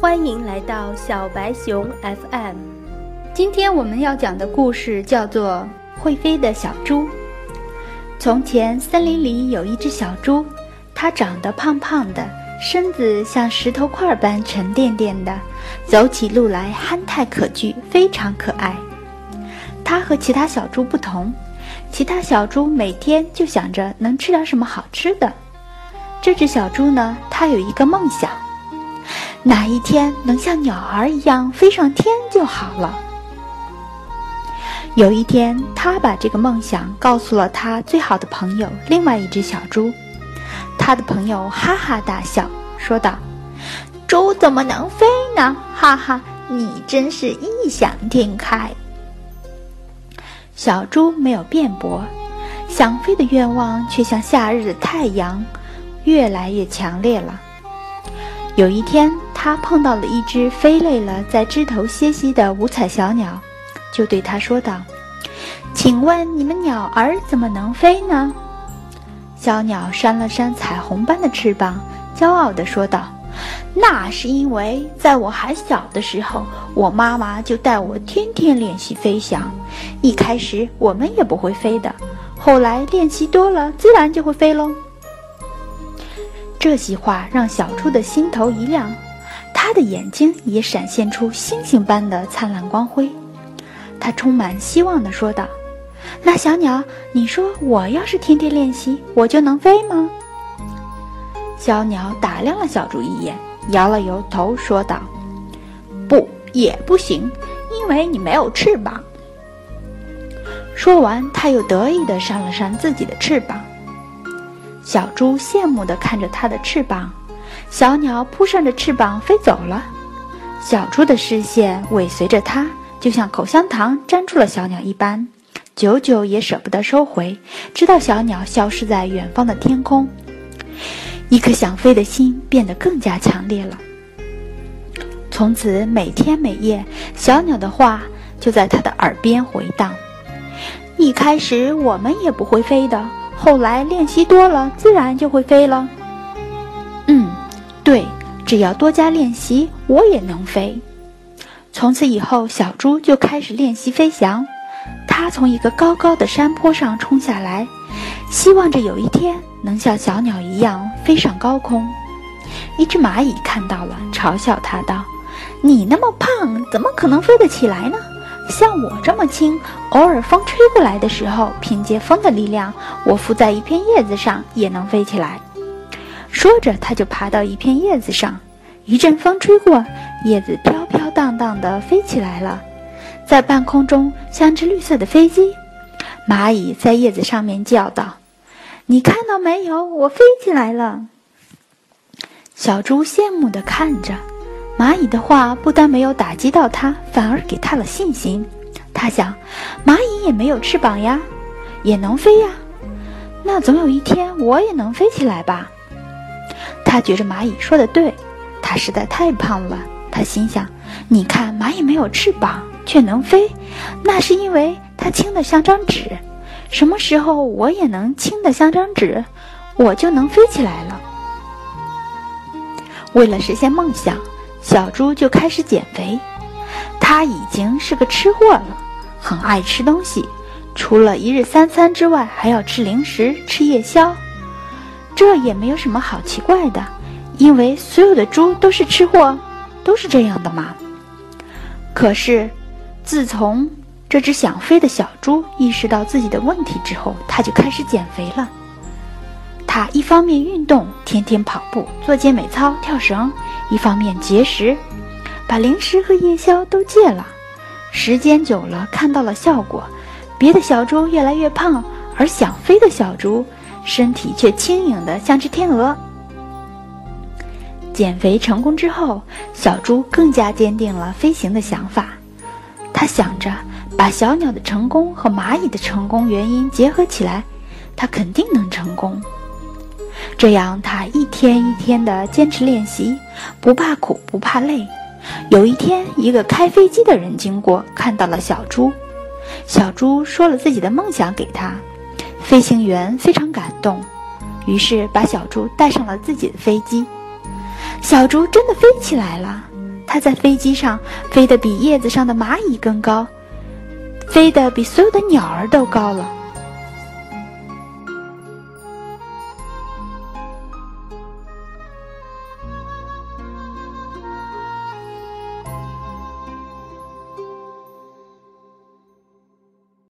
欢迎来到小白熊 FM。今天我们要讲的故事叫做《会飞的小猪》。从前，森林里有一只小猪，它长得胖胖的，身子像石头块般沉甸甸的，走起路来憨态可掬，非常可爱。它和其他小猪不同，其他小猪每天就想着能吃点什么好吃的。这只小猪呢，它有一个梦想。哪一天能像鸟儿一样飞上天就好了。有一天，他把这个梦想告诉了他最好的朋友——另外一只小猪。他的朋友哈哈大笑，说道：“猪怎么能飞呢？哈哈，你真是异想天开。”小猪没有辩驳，想飞的愿望却像夏日的太阳，越来越强烈了。有一天。他碰到了一只飞累了在枝头歇息的五彩小鸟，就对他说道：“请问你们鸟儿怎么能飞呢？”小鸟扇了扇彩虹般的翅膀，骄傲地说道：“那是因为在我还小的时候，我妈妈就带我天天练习飞翔。一开始我们也不会飞的，后来练习多了，自然就会飞喽。”这些话让小猪的心头一亮。他的眼睛也闪现出星星般的灿烂光辉，他充满希望地说道：“那小鸟，你说我要是天天练习，我就能飞吗？”小鸟打量了小猪一眼，摇了摇头，说道：“不，也不行，因为你没有翅膀。”说完，他又得意地扇了扇自己的翅膀。小猪羡慕地看着他的翅膀。小鸟扑扇着翅膀飞走了，小猪的视线尾随着它，就像口香糖粘住了小鸟一般，久久也舍不得收回，直到小鸟消失在远方的天空。一颗想飞的心变得更加强烈了。从此，每天每夜，小鸟的话就在他的耳边回荡。一开始我们也不会飞的，后来练习多了，自然就会飞了。只要多加练习，我也能飞。从此以后，小猪就开始练习飞翔。它从一个高高的山坡上冲下来，希望着有一天能像小鸟一样飞上高空。一只蚂蚁看到了，嘲笑它道：“你那么胖，怎么可能飞得起来呢？像我这么轻，偶尔风吹过来的时候，凭借风的力量，我附在一片叶子上也能飞起来。”说着，他就爬到一片叶子上，一阵风吹过，叶子飘飘荡荡地飞起来了，在半空中像只绿色的飞机。蚂蚁在叶子上面叫道：“你看到没有？我飞起来了。”小猪羡慕地看着，蚂蚁的话不但没有打击到它，反而给它了信心。他想，蚂蚁也没有翅膀呀，也能飞呀，那总有一天我也能飞起来吧。他觉着蚂蚁说的对，它实在太胖了。他心想：“你看，蚂蚁没有翅膀却能飞，那是因为它轻得像张纸。什么时候我也能轻得像张纸，我就能飞起来了。”为了实现梦想，小猪就开始减肥。它已经是个吃货了，很爱吃东西，除了一日三餐之外，还要吃零食、吃夜宵。这也没有什么好奇怪的，因为所有的猪都是吃货，都是这样的嘛。可是，自从这只想飞的小猪意识到自己的问题之后，它就开始减肥了。它一方面运动，天天跑步、做健美操、跳绳；一方面节食，把零食和夜宵都戒了。时间久了，看到了效果，别的小猪越来越胖，而想飞的小猪。身体却轻盈的像只天鹅。减肥成功之后，小猪更加坚定了飞行的想法。他想着把小鸟的成功和蚂蚁的成功原因结合起来，他肯定能成功。这样，他一天一天的坚持练习，不怕苦不怕累。有一天，一个开飞机的人经过，看到了小猪。小猪说了自己的梦想给他。飞行员非常感动，于是把小猪带上了自己的飞机。小猪真的飞起来了，它在飞机上飞得比叶子上的蚂蚁更高，飞得比所有的鸟儿都高了。